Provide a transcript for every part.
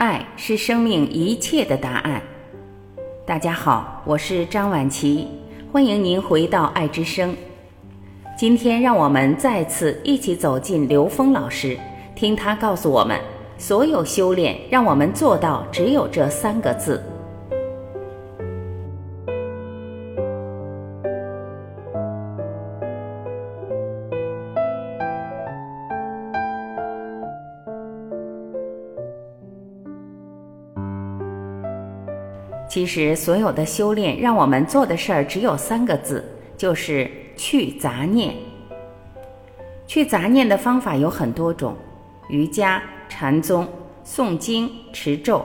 爱是生命一切的答案。大家好，我是张晚琪，欢迎您回到爱之声。今天让我们再次一起走进刘峰老师，听他告诉我们：所有修炼让我们做到只有这三个字。其实，所有的修炼让我们做的事儿只有三个字，就是去杂念。去杂念的方法有很多种，瑜伽、禅宗、诵经、持咒，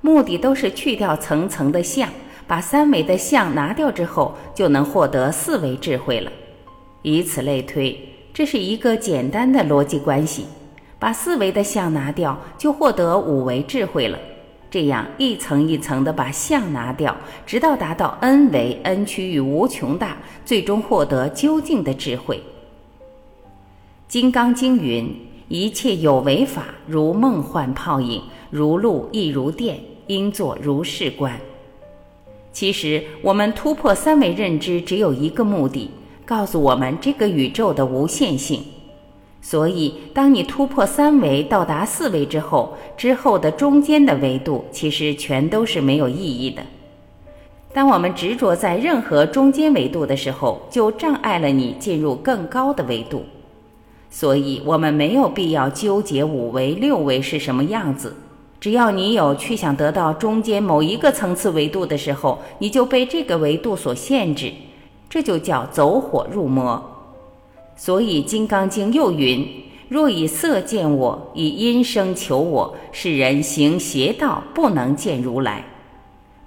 目的都是去掉层层的相，把三维的相拿掉之后，就能获得四维智慧了。以此类推，这是一个简单的逻辑关系。把四维的相拿掉，就获得五维智慧了。这样一层一层的把相拿掉，直到达到 n 维 n 趋于无穷大，最终获得究竟的智慧。《金刚经》云：“一切有为法，如梦幻泡影，如露亦如电，应作如是观。”其实，我们突破三维认知，只有一个目的，告诉我们这个宇宙的无限性。所以，当你突破三维到达四维之后，之后的中间的维度其实全都是没有意义的。当我们执着在任何中间维度的时候，就障碍了你进入更高的维度。所以，我们没有必要纠结五维、六维是什么样子。只要你有去想得到中间某一个层次维度的时候，你就被这个维度所限制，这就叫走火入魔。所以《金刚经》又云：“若以色见我，以音声求我，是人行邪道，不能见如来。”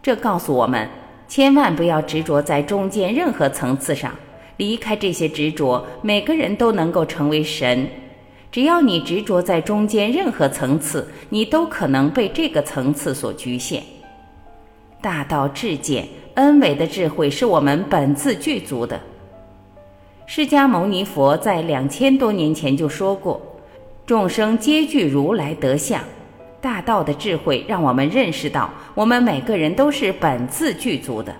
这告诉我们，千万不要执着在中间任何层次上，离开这些执着，每个人都能够成为神。只要你执着在中间任何层次，你都可能被这个层次所局限。大道至简，恩伟的智慧是我们本自具足的。释迦牟尼佛在两千多年前就说过：“众生皆具如来德相。”大道的智慧让我们认识到，我们每个人都是本自具足的。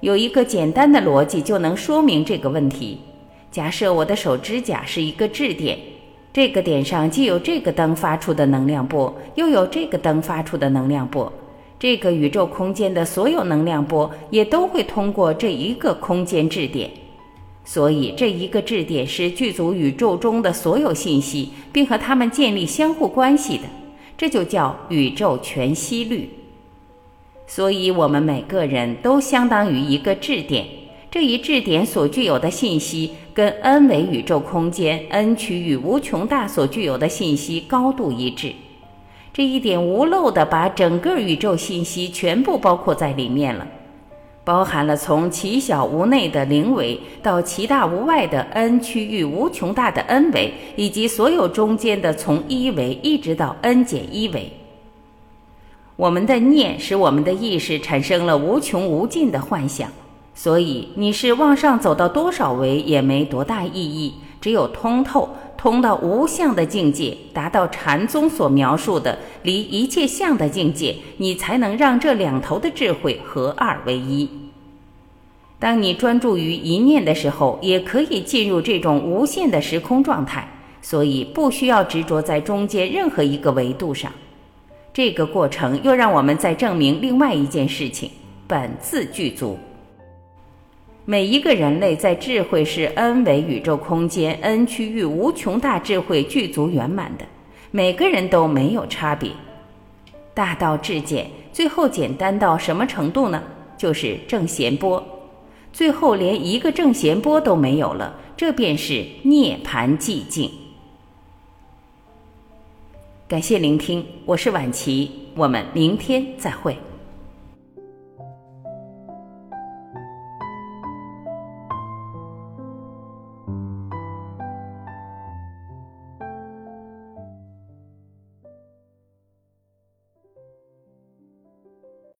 有一个简单的逻辑就能说明这个问题：假设我的手指甲是一个质点，这个点上既有这个灯发出的能量波，又有这个灯发出的能量波，这个宇宙空间的所有能量波也都会通过这一个空间质点。所以，这一个质点是具足宇宙中的所有信息，并和它们建立相互关系的，这就叫宇宙全息律。所以，我们每个人都相当于一个质点，这一质点所具有的信息，跟 n 维宇宙空间 n 区域无穷大所具有的信息高度一致。这一点无漏的把整个宇宙信息全部包括在里面了。包含了从其小无内的零维到其大无外的 n 区域无穷大的 n 维，以及所有中间的从一维一直到 n 减一维。我们的念使我们的意识产生了无穷无尽的幻想，所以你是往上走到多少维也没多大意义，只有通透通到无相的境界，达到禅宗所描述的离一切相的境界，你才能让这两头的智慧合二为一。当你专注于一念的时候，也可以进入这种无限的时空状态，所以不需要执着在中间任何一个维度上。这个过程又让我们在证明另外一件事情：本自具足。每一个人类在智慧是 n 维宇宙空间 n 区域无穷大智慧具足圆满的，每个人都没有差别。大道至简，最后简单到什么程度呢？就是正弦波，最后连一个正弦波都没有了，这便是涅槃寂静。感谢聆听，我是晚琪，我们明天再会。